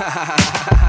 ha ha ha ha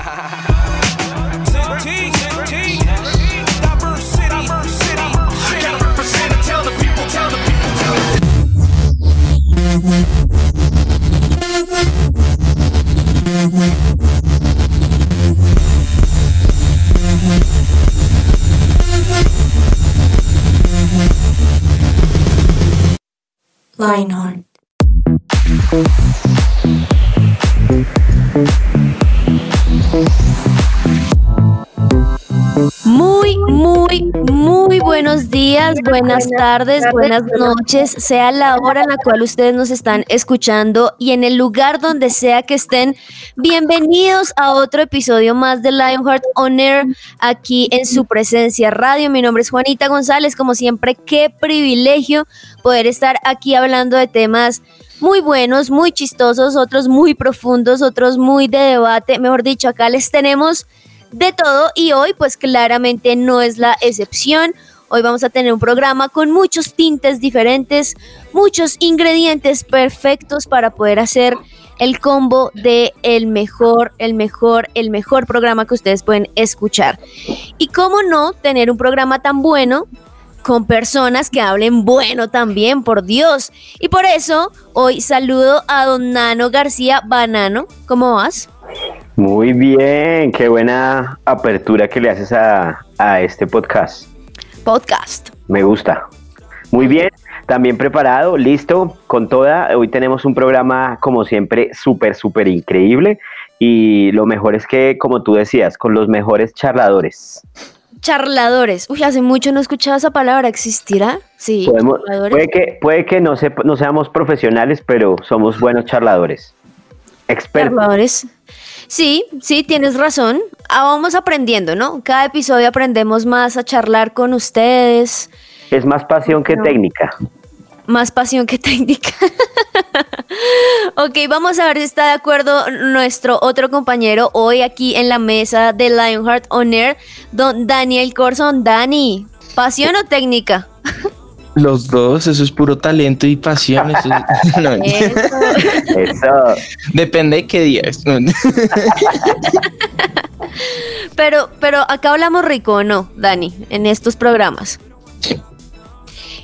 días, buenas tardes, buenas noches, sea la hora en la cual ustedes nos están escuchando y en el lugar donde sea que estén. Bienvenidos a otro episodio más de Lionheart On Air aquí en su presencia radio. Mi nombre es Juanita González, como siempre, qué privilegio poder estar aquí hablando de temas muy buenos, muy chistosos, otros muy profundos, otros muy de debate. Mejor dicho, acá les tenemos de todo y hoy pues claramente no es la excepción. Hoy vamos a tener un programa con muchos tintes diferentes, muchos ingredientes perfectos para poder hacer el combo de el mejor, el mejor, el mejor programa que ustedes pueden escuchar. Y cómo no tener un programa tan bueno con personas que hablen bueno también, por Dios. Y por eso hoy saludo a don Nano García Banano. ¿Cómo vas? Muy bien, qué buena apertura que le haces a, este podcast. Podcast. Me gusta. Muy bien, también preparado, listo, con toda. Hoy tenemos un programa, como siempre, súper, súper increíble. Y lo mejor es que, como tú decías, con los mejores charladores. Charladores. Uy, hace mucho no he escuchado esa palabra. ¿Existirá? Sí. puede que, puede que no, no seamos profesionales, pero somos buenos charladores. Expertos. Charladores. Sí, sí, tienes razón. Ah, vamos aprendiendo, ¿no? Cada episodio aprendemos más a charlar con ustedes. Es más pasión que técnica. Más pasión que técnica. ok, vamos a ver si está de acuerdo nuestro otro compañero hoy aquí en la mesa de Lionheart On Air, don Daniel Corson. Dani, ¿pasión o técnica? Los dos, eso es puro talento y pasión. Eso, Depende de qué día. pero, pero acá hablamos rico o no, Dani, en estos programas.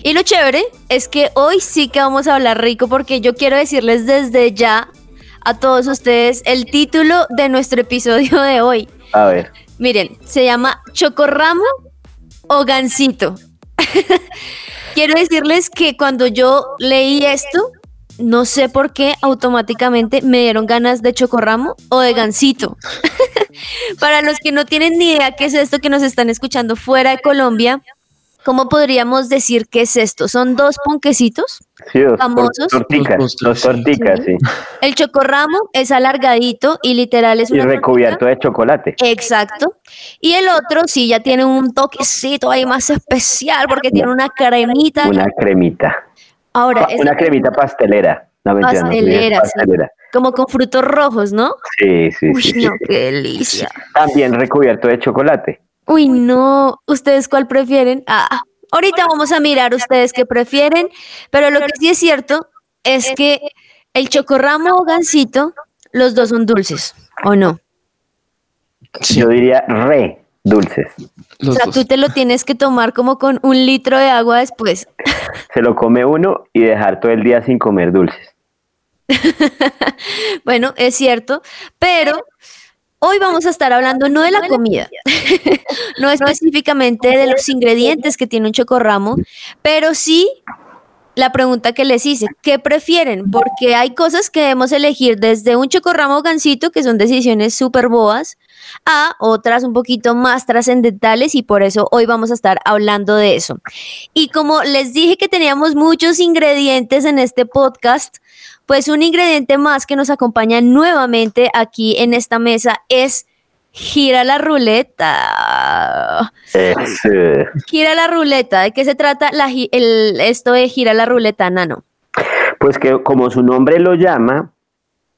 Y lo chévere es que hoy sí que vamos a hablar rico porque yo quiero decirles desde ya a todos ustedes el título de nuestro episodio de hoy. A ver. Miren, se llama Chocorramo o Gansito. Quiero decirles que cuando yo leí esto, no sé por qué automáticamente me dieron ganas de chocorramo o de gansito. Para los que no tienen ni idea qué es esto que nos están escuchando fuera de Colombia, ¿cómo podríamos decir qué es esto? ¿Son dos ponquecitos? Sí, dos famosos. Torticas, dos torticas, sí. El chocorramo es alargadito y literal es una. Y recubierto de chocolate. Exacto. Y el otro sí ya tiene un toquecito ahí más especial porque tiene una cremita. Una cremita. Ahora. Una cremita pastelera. pastelera, pastelera. Como con frutos rojos, ¿no? Sí, sí, Uy, sí. no, qué delicia. También recubierto de chocolate. Uy, no. ¿Ustedes cuál prefieren? Ah, ahorita vamos a mirar ustedes qué prefieren, pero lo que sí es cierto es que el chocorramo o gansito, los dos son dulces, ¿o no? Yo diría re dulces. o sea, tú te lo tienes que tomar como con un litro de agua después. Se lo come uno y dejar todo el día sin comer dulces. bueno, es cierto, pero Hoy vamos a estar hablando no de la comida, no específicamente de los ingredientes que tiene un chocorramo, pero sí la pregunta que les hice, ¿qué prefieren? Porque hay cosas que debemos elegir desde un chocorramo gansito, que son decisiones súper boas, a otras un poquito más trascendentales y por eso hoy vamos a estar hablando de eso. Y como les dije que teníamos muchos ingredientes en este podcast, pues un ingrediente más que nos acompaña nuevamente aquí en esta mesa es gira la ruleta. Gira la ruleta. ¿De qué se trata la, el, esto de gira la ruleta, Nano? Pues que como su nombre lo llama,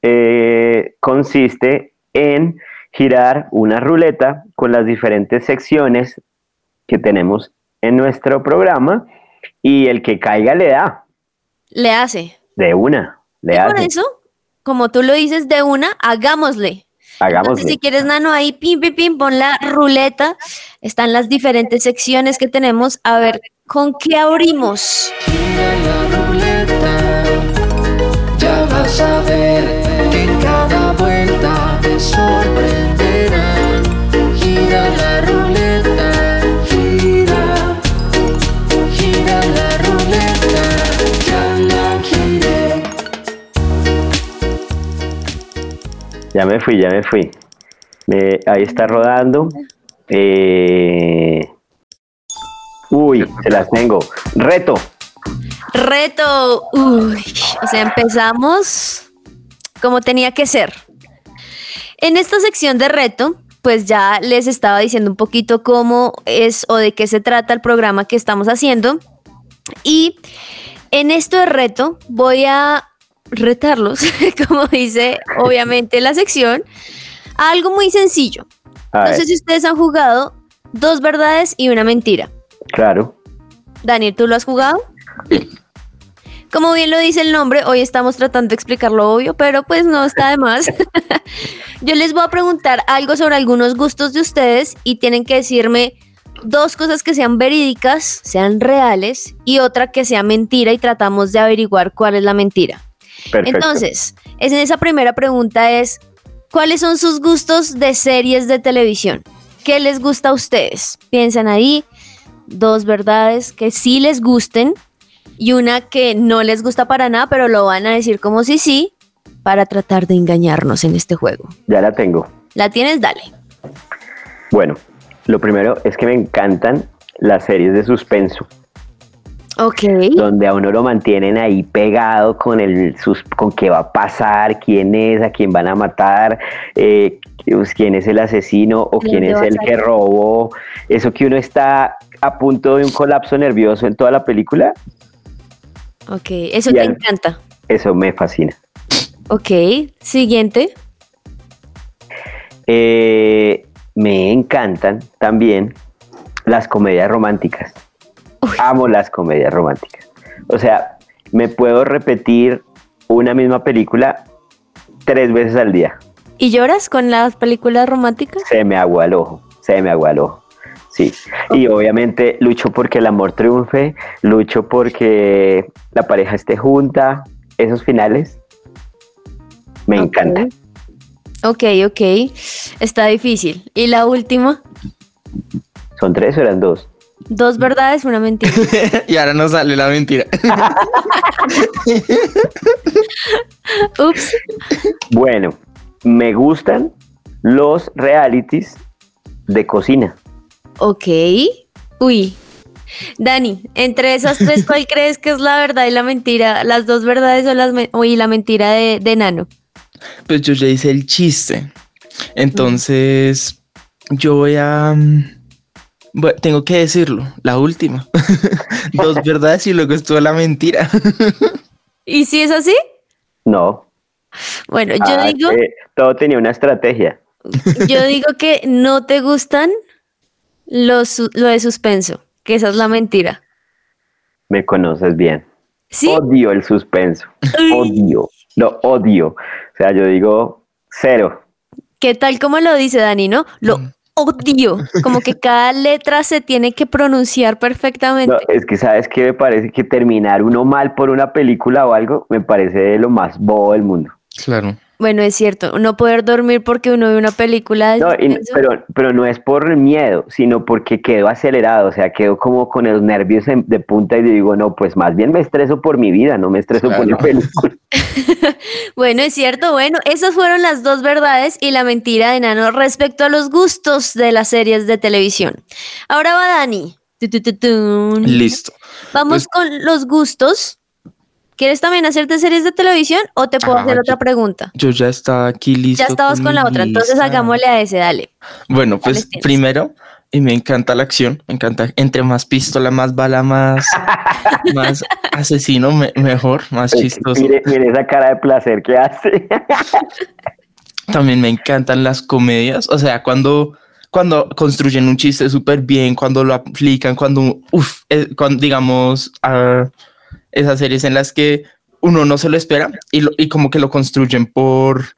eh, consiste en girar una ruleta con las diferentes secciones que tenemos en nuestro programa y el que caiga le da. Le hace. De una. Le y por eso, como tú lo dices de una, hagámosle. Hagamos. si quieres, Nano, ahí pim, pim, pim, pon la ruleta. Están las diferentes secciones que tenemos. A ver, ¿con qué abrimos? Gira la ruleta, ya vas a ver que en cada vuelta te sorprenderán. Gira la ruleta, Ya me fui, ya me fui. Ahí está rodando. Eh, Uy, se las tengo. Reto. Reto. Uy, o sea, empezamos como tenía que ser. En esta sección de reto, pues ya les estaba diciendo un poquito cómo es o de qué se trata el programa que estamos haciendo. Y en esto de reto voy a retarlos, como dice obviamente la sección, a algo muy sencillo. A No ver, sé si ustedes han jugado dos verdades y una mentira. claro. Daniel, ¿tú lo has jugado? Como bien lo dice el nombre, hoy estamos tratando de explicar lo obvio, pero pues no está de más. Yo les voy a preguntar algo sobre algunos gustos de ustedes y tienen que decirme dos cosas que sean verídicas, sean reales, y otra que sea mentira y tratamos de averiguar cuál es la mentira. Perfecto. Entonces, es en esa primera pregunta es, ¿cuáles son sus gustos de series de televisión? ¿Qué les gusta a ustedes? Piensan ahí, dos verdades que sí les gusten y una que no les gusta para nada, pero lo van a decir como si sí, para tratar de engañarnos en este juego. Ya la tengo. ¿La tienes? Dale. Bueno, lo primero es que me encantan las series de suspenso, Donde a uno lo mantienen ahí pegado con el sus, con qué va a pasar, quién es, a quién van a matar, eh, pues, quién es el asesino o ¿De quién es el que robó. Eso que uno está a punto de un colapso nervioso en toda la película, Ok, eso Y te al- encanta. eso me fascina. Ok, siguiente. Eh, me encantan también las comedias románticas. Amo las comedias románticas. O sea, me puedo repetir una misma película tres veces al día. ¿Y lloras con las películas románticas? Se me agua el ojo, se me agua el ojo. Sí. Y obviamente lucho porque el amor triunfe, lucho porque la pareja esté junta. Esos finales me encantan. Ok, ok. Está difícil. ¿Y la última? ¿Son tres o eran dos? Dos verdades, una mentira. y ahora nos sale la mentira. Ups. Bueno, me gustan los realities de cocina. Ok. Uy. Dani, entre esas tres, ¿cuál crees que es la verdad y la mentira? ¿Las dos verdades o las men- y la mentira de, de Nano? Pues yo ya hice el chiste. Entonces, yo voy a. mm, tengo que decirlo, la última. Dos verdades y luego estuvo la mentira. ¿Y si es así? No. Bueno, yo Ah, digo, que todo tenía una estrategia. yo digo que no te gustan los, lo de suspenso, que esa es la mentira. Me conoces bien. ¿Sí? Odio el suspenso. Uy. Odio. Lo odio. O sea, yo digo cero. ¿Qué tal como lo dice Dani, no? Lo Mm. Odio. Como que cada letra se tiene que pronunciar perfectamente. No, es que sabes que me parece que terminar uno mal por una película o algo me parece de lo más bobo del mundo. Claro. Bueno, es cierto, no poder dormir porque uno ve una película No, y- pero, pero no es por miedo, sino porque quedo acelerado, o sea, quedo como con los nervios en- de punta y digo, no, pues más bien me estreso por mi vida, no me estreso por la película. Bueno, es cierto, bueno, esas fueron las dos verdades y la mentira de Nano respecto a los gustos de las series de televisión. Ahora va Dani. Tu, tu, tu, tun. Listo. Vamos Pues- con los gustos. ¿Quieres también hacerte series de televisión o te puedo Ah, hacer yo- otra pregunta? Yo ya estaba aquí listo. Ya estabas con la otra, entonces lista. hagámosle a ese, dale. Bueno, pues tienes. primero, y me encanta la acción, me encanta, entre más pistola, más bala, más, más asesino, me- mejor, más chistoso. Mire, mire esa cara de placer que hace. También me encantan las comedias, o sea, cuando, cuando construyen un chiste súper bien, cuando lo aplican, cuando, uff, cuando digamos, ah, esas series en las que uno no se lo espera y, lo- y como que lo construyen por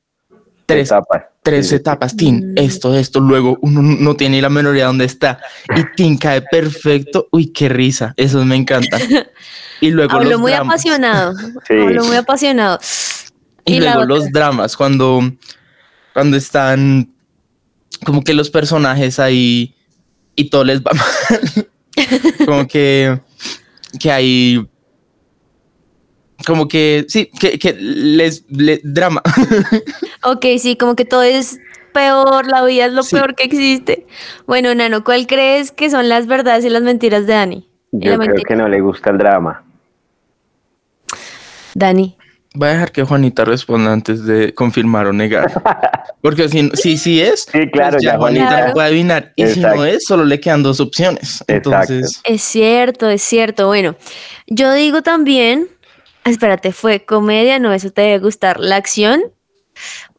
tres, Etapas. tres Sí. etapas, Tin, Mm. esto, esto, luego uno no tiene la menor idea dónde está y Tin cae perfecto. Uy, qué risa, eso me encanta. Y luego Habló los muy dramas. apasionado. Sí. Habló muy apasionado. Y, luego los dramas, cuando, cuando están como que los personajes ahí y todo les va mal. como que, que hay. Como que sí, que, que les, les- drama. Ok, sí, como que todo es peor, la vida es lo Sí. peor que existe. Bueno, Nano, ¿cuál crees que son las verdades y las mentiras de Dani? Yo creo mentira. que no le gusta el drama. Dani. Voy a dejar que Juanita responda antes de confirmar o negar. Porque si, si, si es, Sí, claro, pues ya ya Juanita Juanita. no puede adivinar. Y si no es, solo le quedan dos opciones. Exacto. Entonces, Es cierto, es cierto. Bueno, yo digo también, espérate, fue comedia, no, eso te debe gustar. La acción,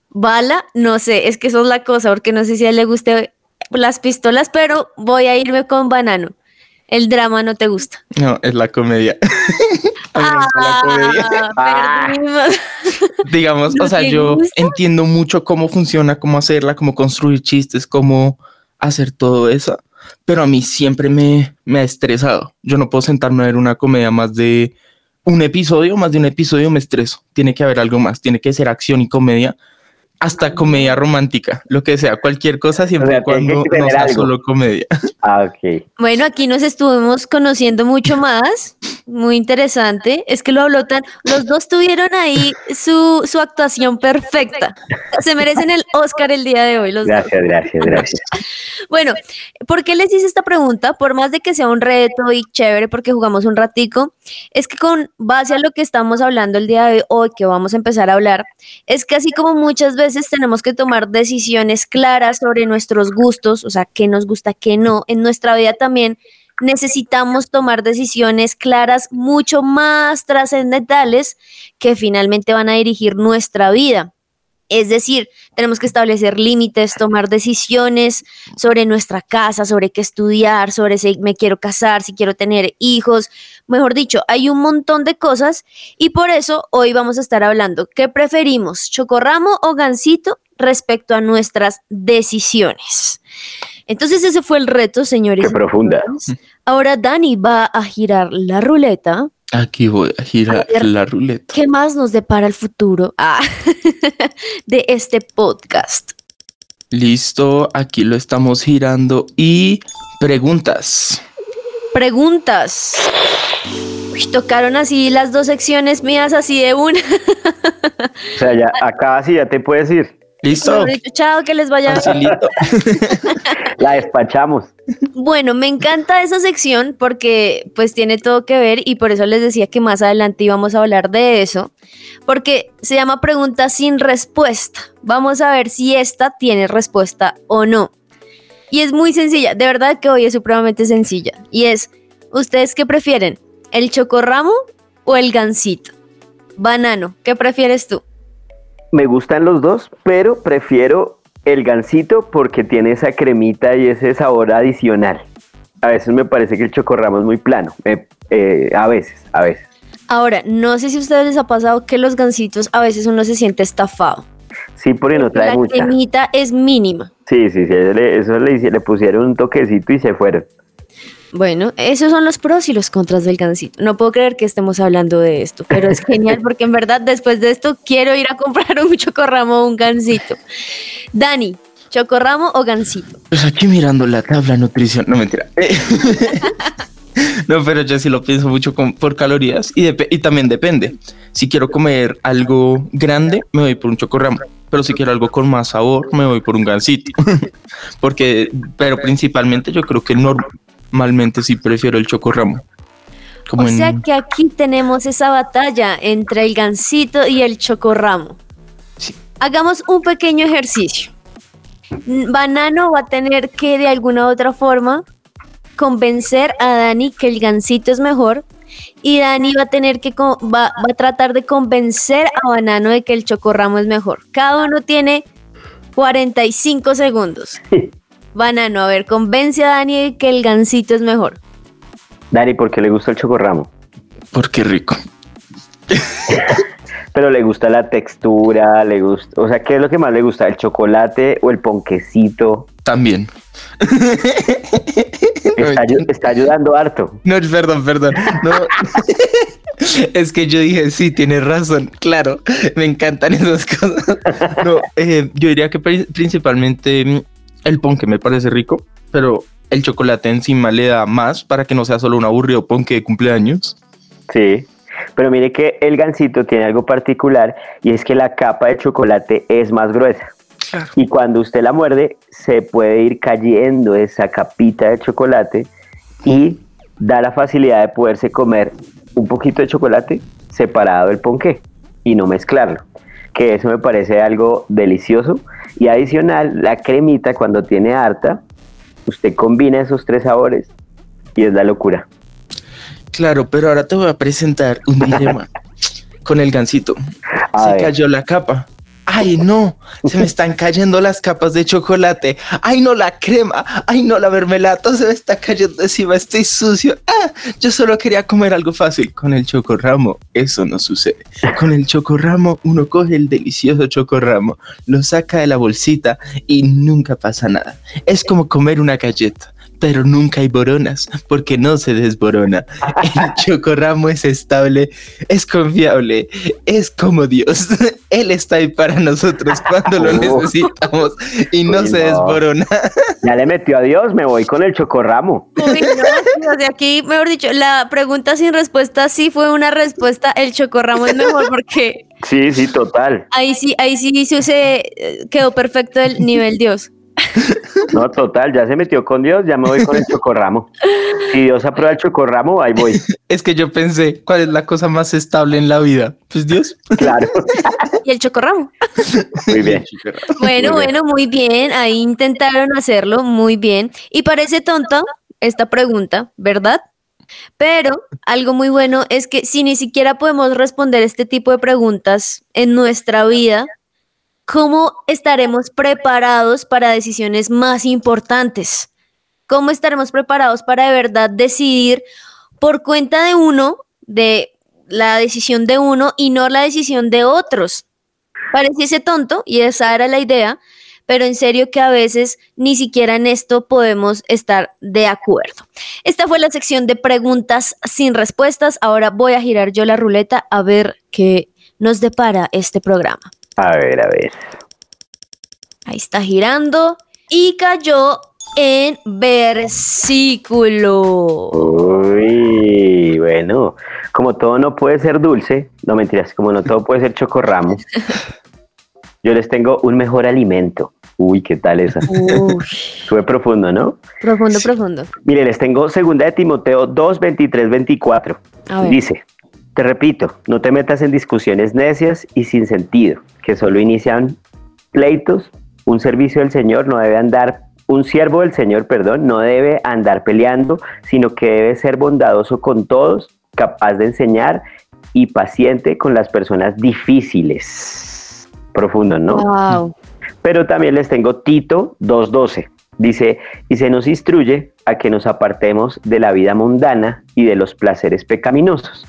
bala, no sé, es que eso es la cosa, porque no sé si a él le guste las pistolas, pero voy a irme con banano. El drama no te gusta. no, es la comedia. La. Ah, digamos, ¿No o sea, yo gusta? entiendo mucho cómo funciona, cómo hacerla, cómo construir chistes, cómo hacer todo eso, pero a mí siempre me, me ha estresado. Yo no puedo sentarme a ver una comedia más de un episodio, más de un episodio me estreso. Tiene que haber algo más, tiene que ser acción y comedia, hasta comedia romántica, lo que sea, cualquier cosa, siempre O sea, y cuando no sea algo. solo comedia. Ah, ok. Bueno, aquí nos estuvimos conociendo mucho más. Muy interesante. Es que lo habló tan. Los dos tuvieron ahí su, su actuación perfecta. Se merecen el Oscar el día de hoy, los dos. Gracias, gracias, gracias. Bueno, ¿por qué les hice esta pregunta? Por más de que sea un reto y chévere porque jugamos un ratico, es que con base a lo que estamos hablando el día de hoy, que vamos a empezar a hablar, es que así como muchas veces tenemos que tomar decisiones claras sobre nuestros gustos, o sea, qué nos gusta, qué no, en nuestra vida también necesitamos tomar decisiones claras mucho más trascendentales que finalmente van a dirigir nuestra vida. Es decir, tenemos que establecer límites, tomar decisiones sobre nuestra casa, sobre qué estudiar, sobre si me quiero casar, si quiero tener hijos. Mejor dicho, hay un montón de cosas y por eso hoy vamos a estar hablando qué preferimos, chocorramo o gansito respecto a nuestras decisiones. Entonces ese fue el reto, señores. Qué profunda. Ahora Dani va a girar la ruleta. Aquí voy a girar A ver. la ruleta. ¿Qué más nos depara el futuro ah, de este podcast? Listo, aquí lo estamos girando y preguntas. Preguntas. Uy, tocaron así las dos secciones mías así de una. O sea, ya acá sí ya te puedes ir. Listo. Dicho, Chao, que les vaya bien. La despachamos. Bueno, me encanta esa sección porque pues tiene todo que ver y por eso les decía que más adelante íbamos a hablar de eso, porque se llama pregunta sin respuesta. Vamos a ver si esta tiene respuesta o no. Y es muy sencilla, de verdad que hoy es supremamente sencilla. Y es, ¿ustedes qué prefieren? ¿El chocorramo o el gansito? Banano, ¿qué prefieres tú? Me gustan los dos, pero prefiero el gansito porque tiene esa cremita y ese sabor adicional. A veces me parece que el chocorramo es muy plano. eh, eh, a veces, a veces. Ahora, no sé si a ustedes les ha pasado que los gansitos a veces uno se siente estafado. Sí, porque no trae la mucha. cremita es mínima. Sí, sí, sí. Eso le, eso le pusieron un toquecito y se fueron. Bueno, esos son los pros y los contras del gansito. No puedo creer que estemos hablando de esto, pero es genial porque en verdad después de esto quiero ir a comprar un chocorramo o un gansito. Dani, chocorramo o gansito. Pues aquí mirando la tabla de nutrición. No mentira. Eh, no, pero yo sí lo pienso mucho con- por calorías y, también depende. Si quiero comer algo grande, me voy por un chocorramo. Pero si quiero algo con más sabor, me voy por un gansito. Porque, pero principalmente yo creo que normalmente sí prefiero el chocorramo. Como O sea en- que aquí tenemos esa batalla entre el gansito y el chocorramo. Sí. Hagamos un pequeño ejercicio. Banano va a tener que de alguna u otra forma convencer a Dani que el gansito es mejor y Dani va a tener que va a tratar de convencer a Banano de que el chocorramo es mejor. Cada uno tiene 45 segundos. Banano, a ver, convence a Dani que el gansito es mejor. Dani, ¿por qué le gusta el chocorramo? Porque rico. Pero le gusta la textura, le gusta, o sea, ¿qué es lo que más le gusta? ¿El chocolate o el ponquecito? También. Está, está ayudando harto. No, perdón, perdón. No. Es que yo dije, sí, tienes razón. Claro, me encantan esas cosas. No, eh, yo diría que pri- principalmente mm, el ponque me parece rico, pero el chocolate encima le da más para que no sea solo un aburrido ponque de cumpleaños. Sí. Pero mire que el gansito tiene algo particular y es que la capa de chocolate es más gruesa. Claro. Y cuando usted la muerde, se puede ir cayendo esa capita de chocolate y da la facilidad de poderse comer un poquito de chocolate separado del ponqué y no mezclarlo. Que eso me parece algo delicioso. Y adicional, la cremita cuando tiene harta, usted combina esos tres sabores y es la locura. Claro, pero ahora te voy a presentar un dilema con el gansito. A Se ver. cayó la capa. Ay, no, se me están cayendo las capas de chocolate. Ay, no, la crema. Ay, no, la mermelada. Se me está cayendo encima. Estoy sucio. Ah, yo solo quería comer algo fácil. Con el chocorramo, eso no sucede. Con el chocorramo, uno coge el delicioso chocorramo, lo saca de la bolsita y nunca pasa nada. Es como comer una galleta. Pero nunca hay boronas, porque no se desborona. El chocorramo es estable, es confiable, es como Dios. Él está ahí para nosotros cuando lo Oh. necesitamos y no Uy, se no. desborona. Ya le metió a Dios, me voy con el chocorramo. Uy, no, sea, aquí, mejor dicho, la pregunta sin respuesta sí fue una respuesta. El chocorramo es mejor porque Sí, sí, total. ahí sí, ahí sí, sí se eh, quedó perfecto el nivel Dios. No, total, ya se metió con Dios, ya me voy con el chocorramo. Si Dios aprueba el chocorramo, ahí voy. Es que yo pensé, ¿cuál es la cosa más estable en la vida? Pues Dios. Claro. Y el chocorramo. Muy bien. Bueno, Muy bien. bueno, muy bien. Ahí intentaron hacerlo muy bien. Y parece tonta esta pregunta, ¿verdad? Pero algo muy bueno es que si ni siquiera podemos responder este tipo de preguntas en nuestra vida, ¿cómo estaremos preparados para decisiones más importantes? ¿Cómo estaremos preparados para de verdad decidir por cuenta de uno, de la decisión de uno y no la decisión de otros? Pareciese tonto y esa era la idea, pero en serio que a veces ni siquiera en esto podemos estar de acuerdo. Esta fue la sección de preguntas sin respuestas. Ahora voy a girar yo la ruleta a ver qué nos depara este programa. A ver, a ver. Ahí está girando y cayó en versículo. Uy, bueno, como todo no puede ser dulce, no mentiras, como no todo puede ser chocorramo, yo les tengo un mejor alimento. Uy, ¿qué tal esa? Uy, Sube profundo, ¿no? profundo, profundo. Mire, les tengo segunda de Timoteo 2, 23, 24. A ver. Dice, te repito, no te metas en discusiones necias y sin sentido, que solo inician pleitos. Un servicio del Señor no debe andar, un siervo del Señor, perdón, no debe andar peleando, sino que debe ser bondadoso con todos, capaz de enseñar y paciente con las personas difíciles. Profundo, ¿no? Wow. Pero también les tengo Tito 2.12. Dice, y se nos instruye a que nos apartemos de la vida mundana y de los placeres pecaminosos.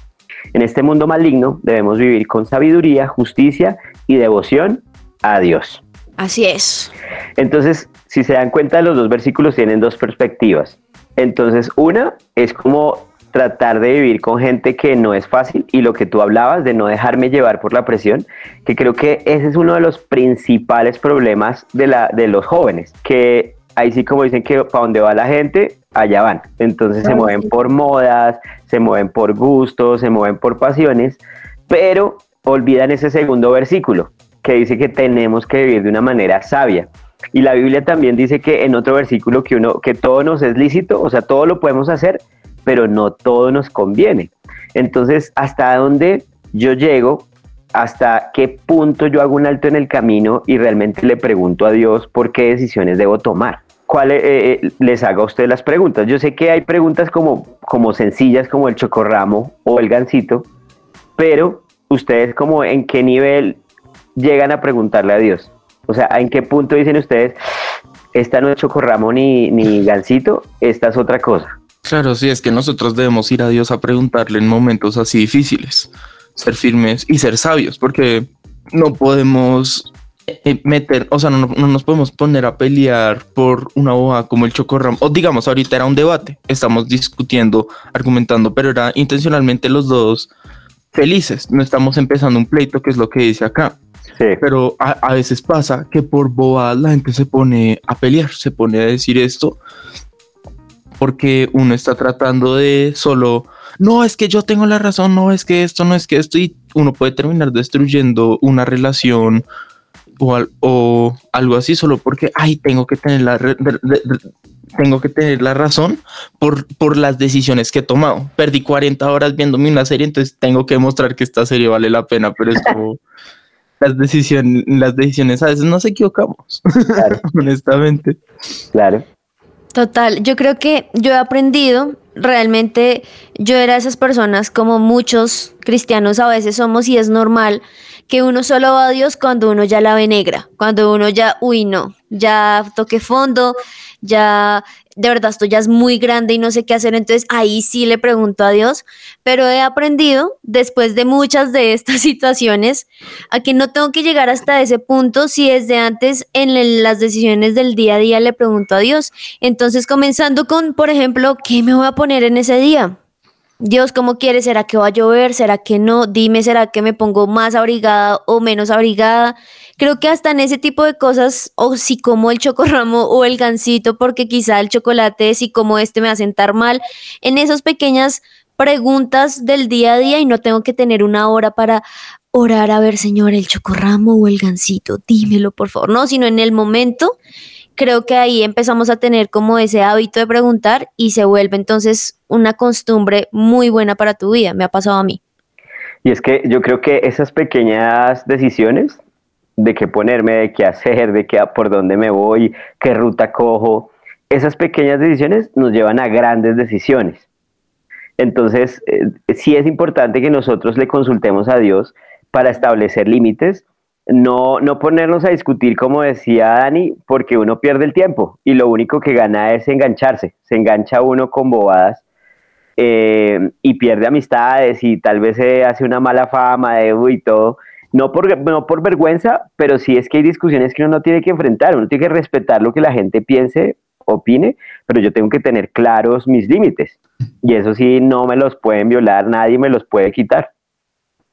En este mundo maligno debemos vivir con sabiduría, justicia y devoción a Dios. Así es. Entonces, si se dan cuenta, los dos versículos tienen dos perspectivas. Entonces, una es como tratar de vivir con gente que no es fácil y lo que tú hablabas de no dejarme llevar por la presión, que creo que ese es uno de los principales problemas de, la, de los jóvenes, que ahí sí como dicen que para donde va la gente, allá van. Entonces se mueven sí. por modas, se mueven por gustos, se mueven por pasiones, pero olvidan ese segundo versículo que dice que tenemos que vivir de una manera sabia. Y la Biblia también dice que en otro versículo que uno que todo nos es lícito, o sea, todo lo podemos hacer, pero no todo nos conviene. Entonces, ¿hasta dónde yo llego? ¿Hasta qué punto yo hago un alto en el camino y realmente le pregunto a Dios por qué decisiones debo tomar? ¿Cuál eh, eh, les haga a usted las preguntas? Yo sé que hay preguntas como, como sencillas como el chocorramo o el gansito, pero ustedes como en qué nivel llegan a preguntarle a Dios. O sea, ¿en qué punto dicen ustedes, esta no es chocorramo ni, ni gansito, esta es otra cosa? Claro, sí, es que nosotros debemos ir a Dios a preguntarle en momentos así difíciles. ser firmes y ser sabios, porque no podemos meter, o sea, no, no nos podemos poner a pelear por una hoja como el chocorramo, o digamos, ahorita era un debate, estamos discutiendo, argumentando, pero era intencionalmente los dos felices, no estamos empezando un pleito, que es lo que dice acá. Sí. Pero a, a veces pasa que por bobadas la gente se pone a pelear, se pone a decir esto porque uno está tratando de solo, no es que yo tengo la razón, no es que esto, no es que esto, y uno puede terminar destruyendo una relación o, al- o algo así solo porque, ay, tengo que tener la, re- tengo que tener la razón por, por las decisiones que he tomado. Perdí 40 horas viéndome una serie, entonces tengo que demostrar que esta serie vale la pena, pero es como... Las decisiones, las decisiones a veces nos equivocamos, Claro, honestamente. claro. Total, yo creo que yo he aprendido, realmente yo era de esas personas como muchos cristianos a veces somos y es normal que uno solo va a Dios cuando uno ya la ve negra, cuando uno ya, uy no, ya toqué fondo, ya de verdad esto ya es muy grande y no sé qué hacer, entonces ahí sí le pregunto a Dios, pero he aprendido después de muchas de estas situaciones a que no tengo que llegar hasta ese punto si desde antes en las decisiones del día a día le pregunto a Dios. Entonces, comenzando con, por ejemplo, ¿qué me voy a poner en ese día? Dios, ¿cómo quieres? ¿Será que va a llover? ¿Será que no? Dime, ¿será que me pongo más abrigada o menos abrigada? Creo que hasta en ese tipo de cosas, o si como el chocorramo o el gansito, porque quizá el chocolate, si como este me va a sentar mal, en esas pequeñas preguntas del día a día y no tengo que tener una hora para orar a ver, Señor, el chocorramo o el gansito, dímelo por favor. No, sino en el momento, creo que ahí empezamos a tener como ese hábito de preguntar y se vuelve entonces una costumbre muy buena para tu vida. Me ha pasado a mí. Y es que yo creo que esas pequeñas decisiones de qué ponerme, de qué hacer, de qué, por dónde me voy, qué ruta cojo, esas pequeñas decisiones nos llevan a grandes decisiones. Entonces, eh, sí es importante que nosotros le consultemos a Dios para establecer límites, no, no ponernos a discutir, como decía Dani, porque uno pierde el tiempo y lo único que gana es engancharse, se engancha uno con bobadas eh, y pierde amistades y tal vez se hace una mala fama de uy, todo. No por, no por vergüenza, pero sí es que hay discusiones que uno no tiene que enfrentar, uno tiene que respetar lo que la gente piense, opine, pero yo tengo que tener claros mis límites. Y eso sí, no me los pueden violar, nadie me los puede quitar.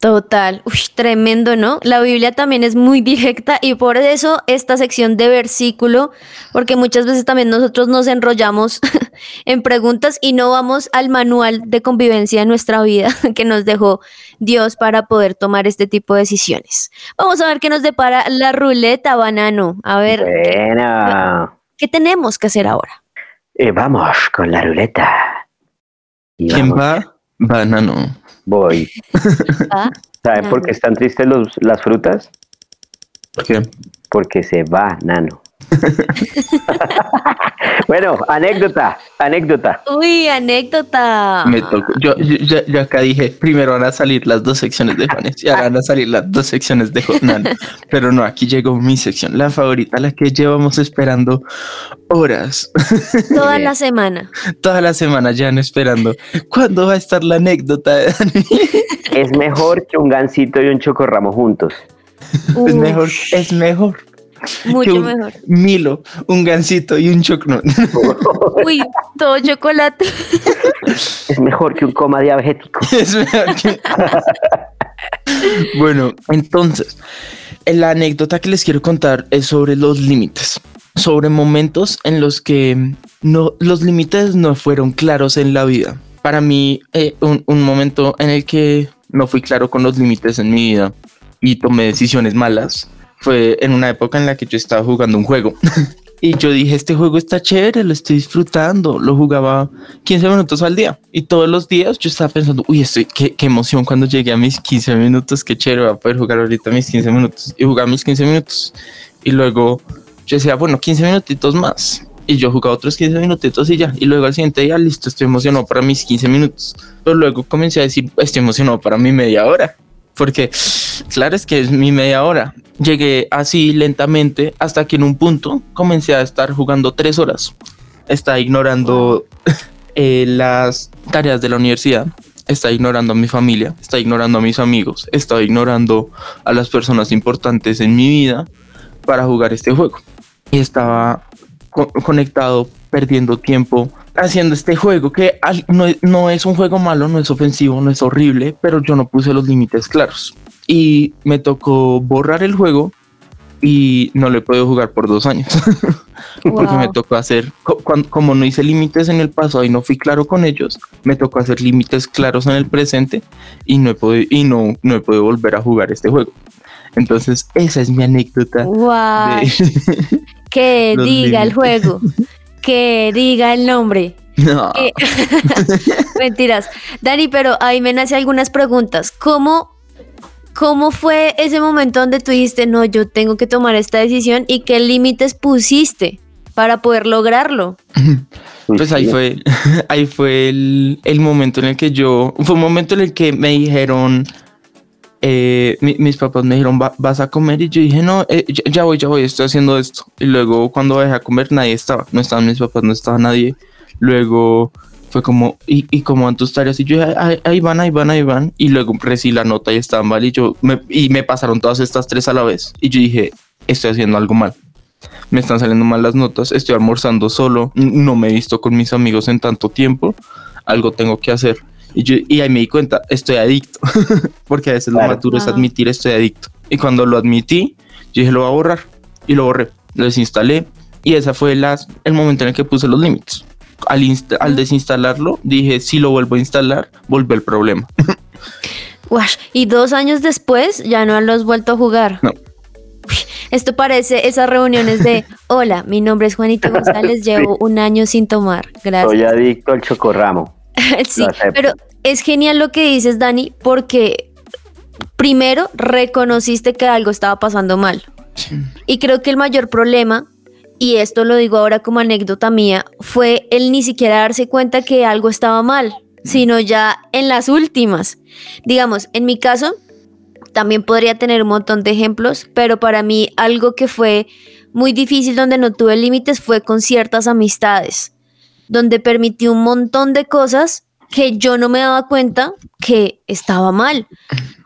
Total, Uy, tremendo, ¿no? La Biblia también es muy directa y por eso esta sección de versículo, porque muchas veces también nosotros nos enrollamos en preguntas y no vamos al manual de convivencia de nuestra vida que nos dejó Dios para poder tomar este tipo de decisiones. Vamos a ver qué nos depara la ruleta banano. A ver, Bueno, ¿qué tenemos que hacer ahora? eh, vamos con la ruleta. Y ¿Quién vamos, va? Banano. Voy. Ah, ¿Saben por qué están tristes los- las frutas? ¿Por qué? Porque se va, nano. bueno, anécdota, anécdota. Uy, anécdota. Me tocó. Yo, yo, yo- yo acá dije, primero van a salir las dos secciones de Juanes y ahora van a salir las dos secciones de Jonan. Pero no, aquí llegó mi sección, la favorita, la que llevamos esperando horas, Toda la semana. toda la semana ya esperando. ¿Cuándo va a estar la anécdota de Dani? Es mejor que un gansito y un chocorramo juntos. Es mejor, es mejor. mucho un mejor. Milo, un gansito y un chocno. Uy, todo chocolate. Es mejor que un coma diabético. Es mejor que- bueno, entonces, la anécdota que les quiero contar es sobre los límites, sobre momentos en los que no, los límites no fueron claros en la vida. Para mí, eh, un, un momento en el que no fui claro con los límites en mi vida y tomé decisiones malas fue en una época en la que yo estaba jugando un juego. Y yo dije, este juego está chévere, lo estoy disfrutando. Lo jugaba 15 minutos al día. Y todos los días yo estaba pensando, uy, estoy, qué, qué emoción cuando llegué a mis 15 minutos, qué chévere, voy a poder jugar ahorita mis 15 minutos. Y jugaba mis 15 minutos. Y luego yo decía, bueno, 15 minutitos más. Y yo jugaba otros 15 minutitos y ya. Y luego al siguiente día, listo, estoy emocionado para mis 15 minutos. Pero luego comencé a decir, estoy emocionado para mi media hora. Porque, claro, es que es mi media hora. Llegué así lentamente hasta que en un punto comencé a estar jugando tres horas. Estaba ignorando eh, las tareas de la universidad está ignorando a mi familia, está ignorando a mis amigos, está ignorando a las personas importantes en mi vida para jugar este juego. Y estaba co- conectado, perdiendo tiempo, haciendo este juego que no, no es un juego malo, no es ofensivo, no es horrible, pero yo no puse los límites claros. Y me tocó borrar el juego y no lo he podido jugar por dos años. Porque me Wow. tocó hacer, como no hice límites en el pasado y no fui claro con ellos, me tocó hacer límites claros en el presente y no he podido, y no, no he podido volver a jugar este juego. Entonces, esa es mi anécdota. Wow. de- Que diga el límites. juego. Que diga el nombre. No. Eh, Mentiras. Dani, pero ahí me nace algunas preguntas. ¿Cómo, ¿Cómo fue ese momento donde tú dijiste, no, yo tengo que tomar esta decisión y qué límites pusiste para poder lograrlo? Pues ahí fue, ahí fue el, el momento en el que yo, fue un momento en el que me dijeron, eh, mi- mis papás me dijeron, "Va- vas a comer y yo dije, no, eh, ya, voy, ya voy, estoy haciendo esto. Y luego cuando dejé a comer nadie estaba, no estaban mis papás, no estaba nadie. Luego fue como, ¿y, y cómo van tus tareas? Y yo, "Ahí- ahí, van, ahí van, ahí van. Y luego recibí la nota y estaban mal y yo, me, y me pasaron todas estas tres a la vez. Y yo dije, estoy haciendo algo mal me están saliendo mal las notas, estoy almorzando solo, no me he visto con mis amigos en tanto tiempo, algo tengo que hacer. Y, yo, y ahí me di cuenta, estoy adicto, porque a veces Claro. lo maturo es Wow. admitir estoy adicto. Y cuando lo admití, yo dije lo voy a borrar y lo borré, lo desinstalé y ese fue las, el momento en el que puse los límites. Al, insta- al desinstalarlo, dije si lo vuelvo a instalar, vuelve el problema. Uash, Y dos años después ya no los vuelto a jugar. No. Esto parece esas reuniones de, hola, mi nombre es Juanita González, llevo un año sin tomar. Soy Gracias. adicto al chocorramo. Sí, pero es genial lo que dices, Dani, porque primero reconociste que algo estaba pasando mal. Y creo que el mayor problema, y esto lo digo ahora como anécdota mía, fue el ni siquiera darse cuenta que algo estaba mal, sino ya en las últimas. Digamos, en mi caso, también podría tener un montón de ejemplos, pero para mí algo que fue muy difícil donde no tuve límites fue con ciertas amistades, donde permití un montón de cosas que yo no me daba cuenta que estaba mal.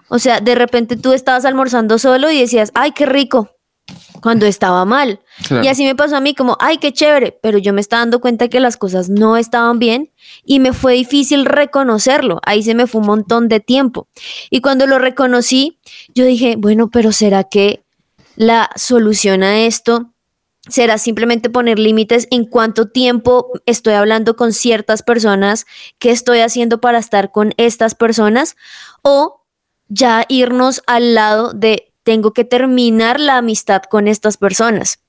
O sea, de repente tú estabas almorzando solo y decías, ay, qué rico, cuando estaba mal. Y así me pasó a mí como, ay, qué chévere, pero yo me estaba dando cuenta que las cosas no estaban bien y me fue difícil reconocerlo. Ahí se me fue un montón de tiempo. Y cuando lo reconocí, yo dije, bueno, pero ¿será que la solución a esto será simplemente poner límites en cuánto tiempo estoy hablando con ciertas personas, qué estoy haciendo para estar con estas personas o ya irnos al lado de tengo que terminar la amistad con estas personas.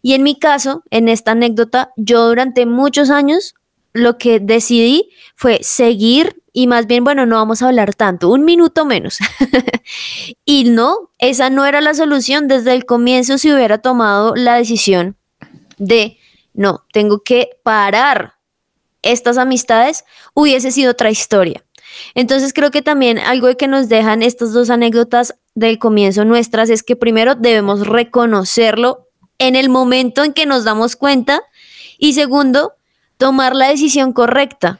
Y en mi caso, en esta anécdota, yo durante muchos años lo que decidí fue seguir y más bien, bueno, no vamos a hablar tanto, un minuto menos. y no, esa no era la solución. Desde el comienzo si hubiera tomado la decisión de, no, tengo que parar estas amistades, hubiese sido otra historia. Entonces creo que también algo que nos dejan estas dos anécdotas del comienzo nuestras es que primero debemos reconocerlo en el momento en que nos damos cuenta y segundo, tomar la decisión correcta.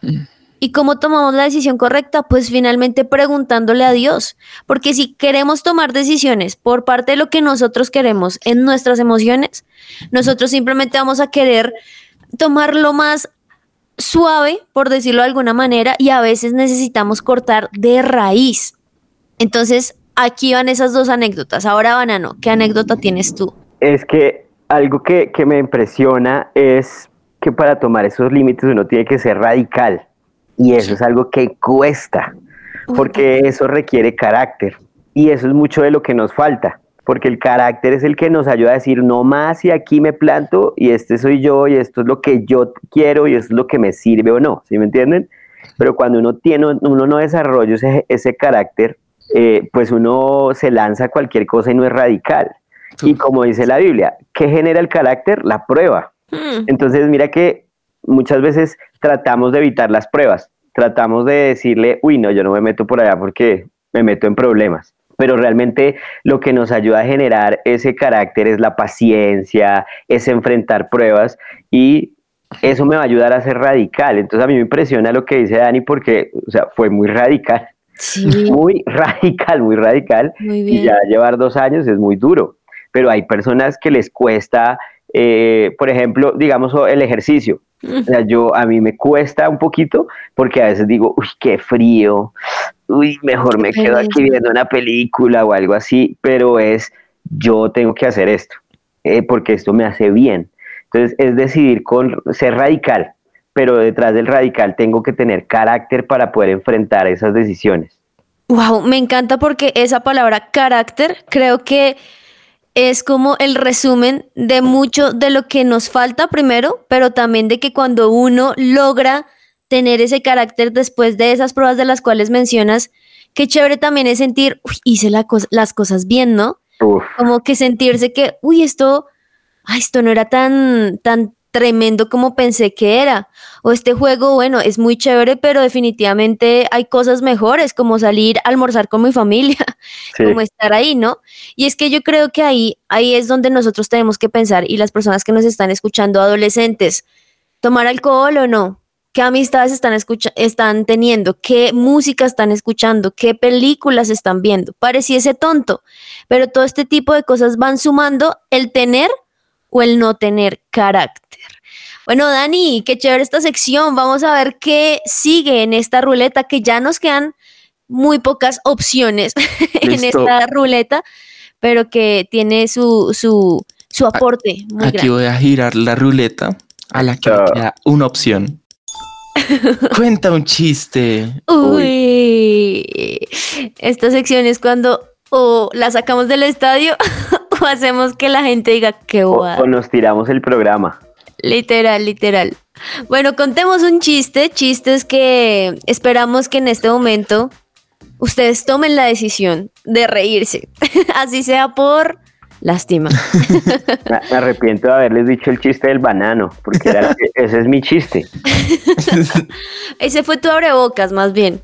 ¿Y cómo tomamos la decisión correcta? Pues finalmente preguntándole a Dios. Porque si queremos tomar decisiones por parte de lo que nosotros queremos en nuestras emociones, nosotros simplemente vamos a querer tomarlo más suave, por decirlo de alguna manera, y a veces necesitamos cortar de raíz. Entonces, aquí van esas dos anécdotas. Ahora, Banano, ¿qué anécdota tienes tú? Es que algo que, que me impresiona es que para tomar esos límites uno tiene que ser radical. Y eso es algo que cuesta, porque eso requiere carácter. Y eso es mucho de lo que nos falta, porque el carácter es el que nos ayuda a decir no más y aquí me planto y este soy yo y esto es lo que yo quiero y esto es lo que me sirve o no, ¿sí me entienden? Pero cuando uno, tiene, uno no desarrolla ese, ese carácter, eh, pues uno se lanza a cualquier cosa y no es radical. Y como dice la Biblia, ¿qué genera el carácter? La prueba. Hmm, Entonces, mira que muchas veces tratamos de evitar las pruebas, tratamos de decirle, uy, no, yo no me meto por allá porque me meto en problemas. Pero realmente lo que nos ayuda a generar ese carácter es la paciencia, es enfrentar pruebas y eso me va a ayudar a ser radical. Entonces a mí me impresiona lo que dice Dani porque, o sea, fue muy radical. Sí, Muy radical, muy radical. muy Y bien. ya llevar dos años es muy duro. Pero hay personas que les cuesta, eh, por ejemplo, digamos el ejercicio. O sea, yo a mí me cuesta un poquito porque a veces digo, uy, qué frío, uy, mejor me quedo aquí viendo una película o algo así, pero es, yo tengo que hacer esto, eh, porque esto me hace bien. Entonces, es decidir con ser radical, pero detrás del radical tengo que tener carácter para poder enfrentar esas decisiones. Wow, me encanta porque esa palabra carácter creo que es como el resumen de mucho de lo que nos falta primero, pero también de que cuando uno logra tener ese carácter después de esas pruebas de las cuales mencionas, qué chévere también es sentir, uy, hice la las cosas bien, ¿no? Uf, Como que sentirse que, uy, esto, ay, esto no era tan, tan tremendo como pensé que era. O este juego, bueno, es muy chévere, pero definitivamente hay cosas mejores, como salir a almorzar con mi familia, sí. como estar ahí, ¿no? Y es que yo creo que ahí, ahí es donde nosotros tenemos que pensar y las personas que nos están escuchando, adolescentes, tomar alcohol o no. ¿Qué amistades están, escucha están teniendo? ¿Qué música están escuchando? ¿Qué películas están viendo? Pareciese tonto, pero todo este tipo de cosas van sumando el tener o el no tener carácter. Bueno, Dani, qué chévere esta sección. Vamos a ver qué sigue en esta ruleta, que ya nos quedan muy pocas opciones en esta ruleta, pero que tiene su, su, su aporte muy Aquí grande. voy a girar la ruleta a la que le Ah. queda una opción. Cuenta un chiste. Uy, esta sección es cuando o la sacamos del estadio o hacemos que la gente diga que O, o nos tiramos el programa. Literal, literal. Bueno, contemos un chiste, chistes que esperamos que en este momento ustedes tomen la decisión de reírse, así sea por lástima. Me arrepiento de haberles dicho el chiste del banano, porque era el que- ese es mi chiste. Ese fue tu abrebocas, más bien.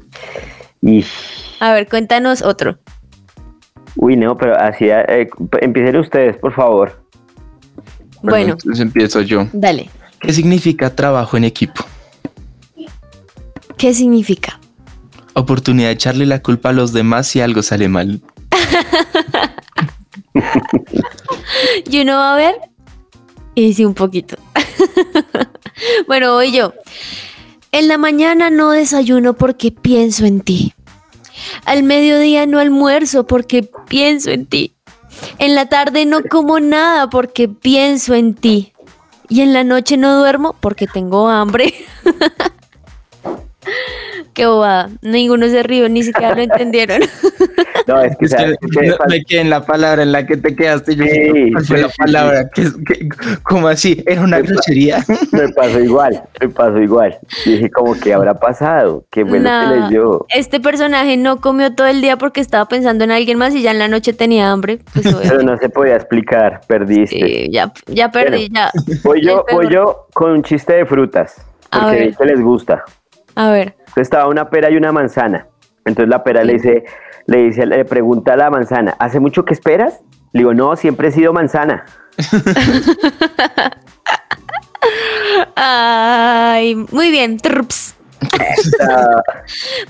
Y, A ver, cuéntanos otro. uy, no, pero así, eh, empiecen ustedes, por favor. Bueno, entonces empiezo yo. dale. ¿Qué significa trabajo en equipo? ¿Qué significa? Oportunidad de echarle la culpa a los demás si algo sale mal. Y uno va a ver y sí, un poquito. bueno, voy yo. En la mañana no desayuno porque pienso en ti. Al mediodía no almuerzo porque pienso en ti. En la tarde no como nada porque pienso en ti. Y en la noche no duermo porque tengo hambre. Qué bobada. Ninguno se rió, ni siquiera lo entendieron. No, es que, Es que ¿sabes qué? no- me quedé en la palabra en la que te quedaste. Yo, Sí, ¿Cuál fue sí, la sí, palabra? ¿Qué, qué- cómo así? ¿Era una grosería? me pasó igual, me pasó igual. Dije, como, ¿qué habrá pasado? ¿Qué fue lo que Nah, leyó? Este personaje no comió todo el día porque estaba pensando en alguien más y ya en la noche tenía hambre. Pues Pero no se podía explicar, perdiste. sí, ya, ya perdí, ya. Voy yo, voy yo con un chiste de frutas, A porque ver. vi que les gusta. A ver. Entonces estaba una pera y una manzana. Entonces la pera le dice, le dice, le pregunta a la manzana, ¿hace mucho que esperas? Le digo, no, siempre he sido manzana. Ay, muy bien. Trps.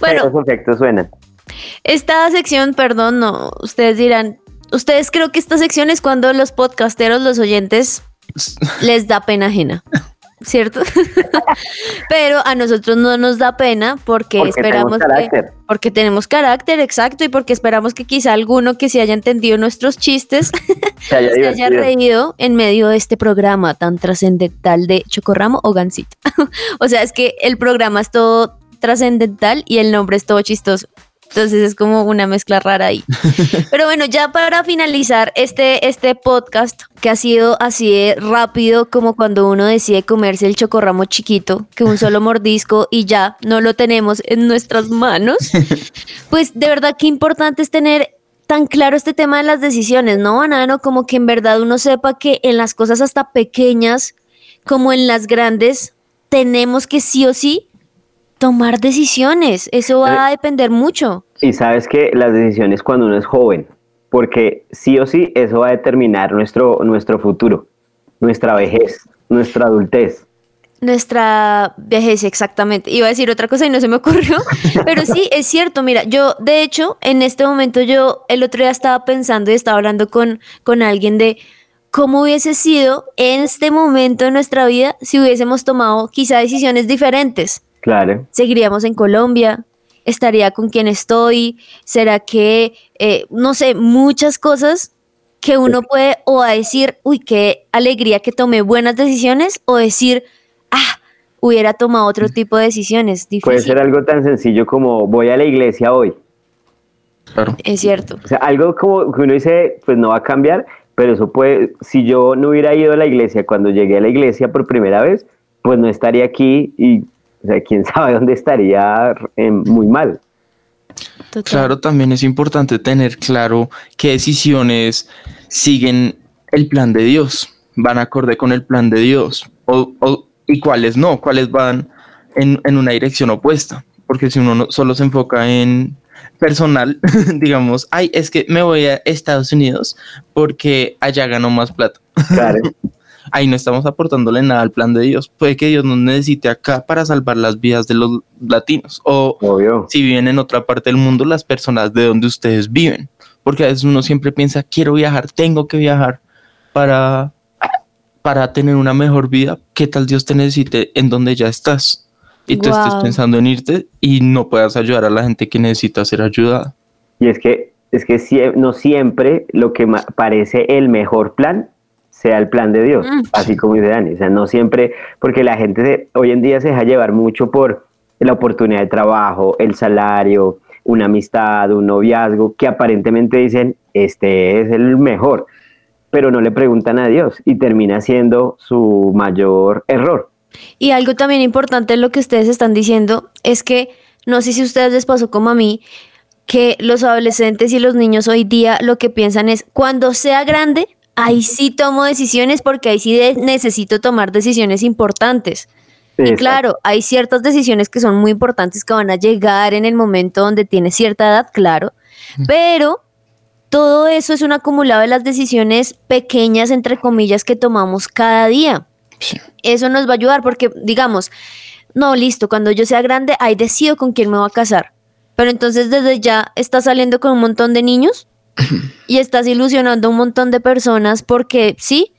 Bueno, Esos efectos suenan. esta sección, perdón, no, ustedes dirán, ustedes creo que esta sección es cuando los podcasteros, los oyentes, les da pena ajena. ¿Cierto? Pero a nosotros no nos da pena porque, Porque esperamos tenemos que, porque tenemos carácter, exacto, y porque esperamos que quizá alguno que se haya entendido nuestros chistes Se haya se haya divertido. reído en medio de este programa tan trascendental de Chocorramo o Gansito. o sea, es que el programa es todo trascendental y el nombre es todo chistoso. Entonces es como una mezcla rara ahí. Pero bueno, ya para finalizar este, este podcast, que ha sido así de rápido como cuando uno decide comerse el chocorramo chiquito, que un solo mordisco y ya no lo tenemos en nuestras manos, pues de verdad que importante es tener tan claro este tema de las decisiones, ¿no, Banano? Como que en verdad uno sepa que en las cosas hasta pequeñas, como en las grandes, tenemos que sí o sí tomar decisiones. Eso va a depender mucho. Y sabes que las decisiones cuando uno es joven, porque sí o sí eso va a determinar nuestro, nuestro futuro, nuestra vejez, nuestra adultez. Nuestra vejez, exactamente. Iba a decir otra cosa y no se me ocurrió, pero sí, es cierto. Mira, yo, de hecho, en este momento yo el otro día estaba pensando y estaba hablando con, con alguien de cómo hubiese sido en este momento de nuestra vida si hubiésemos tomado quizá decisiones diferentes. Claro. ¿Seguiríamos en Colombia? ¿Estaría con quien estoy? ¿Será que, eh, no sé, muchas cosas que uno puede o a decir, uy, qué alegría que tomé buenas decisiones o decir, ah, hubiera tomado otro tipo de decisiones. Difícil. Puede ser algo tan sencillo como voy a la iglesia hoy. Claro. Es cierto. O sea, algo como que uno dice, pues no va a cambiar, pero eso puede, si yo no hubiera ido a la iglesia cuando llegué a la iglesia por primera vez, pues no estaría aquí y, o sea, quién sabe dónde estaría eh, muy mal. Total. Claro, también es importante tener claro qué decisiones siguen el plan de Dios, van acorde con el plan de Dios, o, o- y cuáles no, cuáles van en, en una dirección opuesta. Porque si uno no- solo se enfoca en personal, digamos, ay, es que me voy a Estados Unidos porque allá gano más plata. Claro. Ahí no estamos aportándole nada al plan de Dios. Puede que Dios nos necesite acá para salvar las vidas de los latinos. O Obvio. si viven en otra parte del mundo, las personas de donde ustedes viven. Porque a veces uno siempre piensa, quiero viajar, tengo que viajar para, para tener una mejor vida. ¿Qué tal Dios te necesite en donde ya estás? Y tú estés pensando en irte y no puedas ayudar a la gente que necesita ser ayudada. Y es que, es que no siempre lo que parece el mejor plan sea el plan de Dios, Mm. así como dice Dani. O sea, no siempre, porque la gente se- hoy en día se deja llevar mucho por la oportunidad de trabajo, el salario, una amistad, un noviazgo, que aparentemente dicen, este es el mejor, pero no le preguntan a Dios y termina siendo su mayor error. Y algo también importante en lo que ustedes están diciendo es que no sé si a ustedes les pasó como a mí, que los adolescentes y los niños hoy día lo que piensan es, cuando sea grande, ahí sí tomo decisiones porque ahí sí de- necesito tomar decisiones importantes. Y Exacto. claro, hay ciertas decisiones que son muy importantes que van a llegar en el momento donde tienes cierta edad, claro, pero todo eso es un acumulado de las decisiones pequeñas, entre comillas, que tomamos cada día. Sí. Eso nos va a ayudar porque, digamos, no, listo, cuando yo sea grande, ahí decido con quién me voy a casar. Pero entonces desde ya estás saliendo con un montón de niños y estás ilusionando a un montón de personas porque sí,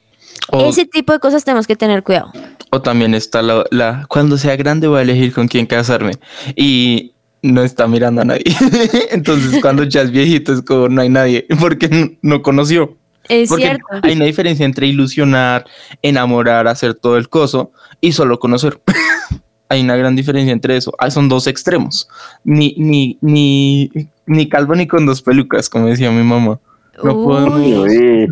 O, ese tipo de cosas tenemos que tener cuidado. o también está la, la, cuando sea grande voy a elegir con quién casarme. Y no está mirando a nadie. Entonces cuando ya es viejito es como no hay nadie porque no, no conoció. Es Porque cierto. hay una diferencia entre ilusionar, enamorar, hacer todo el coso y solo conocer. hay una gran diferencia entre eso. Ah, son dos extremos. Ni, ni, ni, ni calvo ni con dos pelucas, como decía mi mamá. No Uy. podemos, Uy,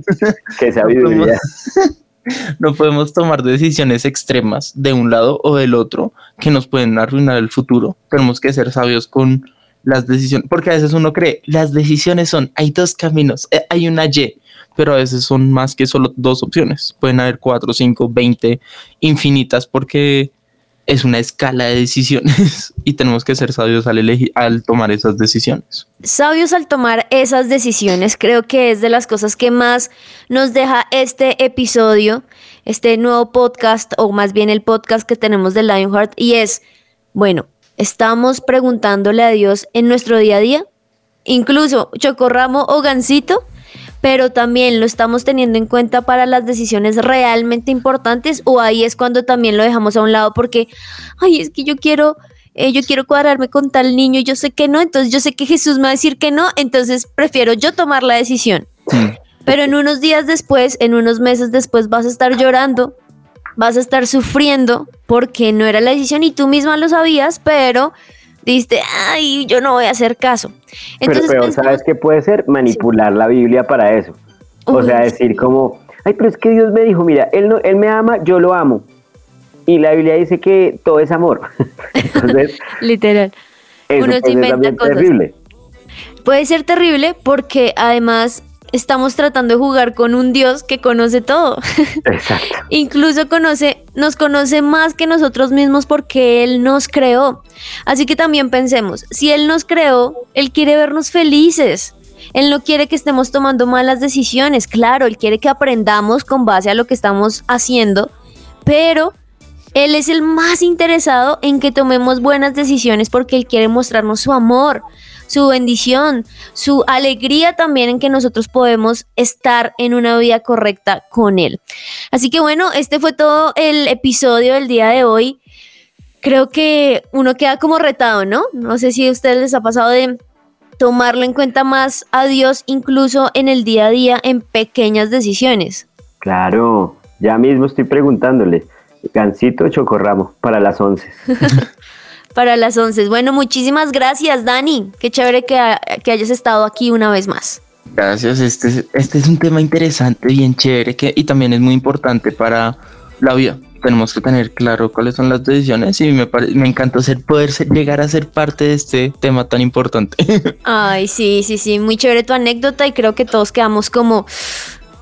qué sabiduría. no podemos tomar decisiones extremas de un lado o del otro que nos pueden arruinar el futuro. Tenemos que ser sabios con las decisiones, porque a veces uno cree, las decisiones son, hay dos caminos, eh, hay una Y, pero a veces son más que solo dos opciones. Pueden haber cuatro, cinco, veinte, infinitas, porque es una escala de decisiones y tenemos que ser sabios al, elegir, al tomar esas decisiones. Sabios al tomar esas decisiones, creo que es de las cosas que más nos deja este episodio, este nuevo podcast, o más bien el podcast que tenemos de Lionheart, y es, bueno, estamos preguntándole a Dios en nuestro día a día, incluso chocorramo o gansito, pero también lo estamos teniendo en cuenta para las decisiones realmente importantes, o ahí es cuando también lo dejamos a un lado porque, ay, es que yo quiero eh, yo quiero cuadrarme con tal niño y yo sé que no, entonces yo sé que Jesús me va a decir que no, entonces prefiero yo tomar la decisión. Pero en unos días después, en unos meses después vas a estar llorando, vas a estar sufriendo porque no era la decisión y tú misma lo sabías, pero dijiste, ay, yo no voy a hacer caso. Entonces, pero peor, ¿sabes qué puede ser? Manipular la Biblia para eso. O Uy, sea, decir como, ay, pero es que Dios me dijo, mira, él, no, él me ama, yo lo amo. Y la Biblia dice que todo es amor. Entonces, literal. eso Uno se puede ser inventa cosas. terrible. Puede ser terrible porque además estamos tratando de jugar con un Dios que conoce todo. Exacto. Incluso conoce, nos conoce más que nosotros mismos porque Él nos creó. Así que también pensemos, si Él nos creó, Él quiere vernos felices. Él no quiere que estemos tomando malas decisiones. Claro, Él quiere que aprendamos con base a lo que estamos haciendo, pero Él es el más interesado en que tomemos buenas decisiones porque Él quiere mostrarnos su amor, su bendición, su alegría también en que nosotros podemos estar en una vida correcta con Él. Así que bueno, este fue todo el episodio del día de hoy. Creo que uno queda como retado, ¿no? No sé si a ustedes les ha pasado de tomarlo en cuenta más a Dios incluso en el día a día en pequeñas decisiones. Claro, ya mismo estoy preguntándole, gancito o chocorramo para las 11. para las 11. Bueno, muchísimas gracias, Dani. Qué chévere que, que hayas estado aquí una vez más. Gracias, este, este es un tema interesante, bien chévere, que, y también es muy importante para la vida. Tenemos que tener claro cuáles son las decisiones y me, me encanta ser, poder llegar a ser parte de este tema tan importante. Ay, sí, sí, sí, muy chévere tu anécdota y creo que todos quedamos como,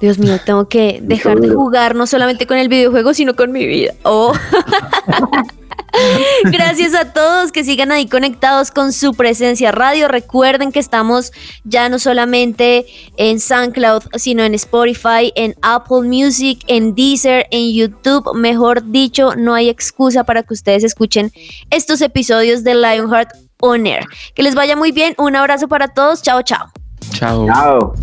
Dios mío, tengo que dejar de jugar no solamente con el videojuego, sino con mi vida. Oh. Gracias a todos que sigan ahí conectados con su presencia radio. Recuerden que estamos ya no solamente en SoundCloud, sino en Spotify, en Apple Music, en Deezer, en YouTube. Mejor dicho, no hay excusa para que ustedes escuchen estos episodios de Lionheart On Air. Que les vaya muy bien. Un abrazo para todos. Chao, chao. Chao. Chao.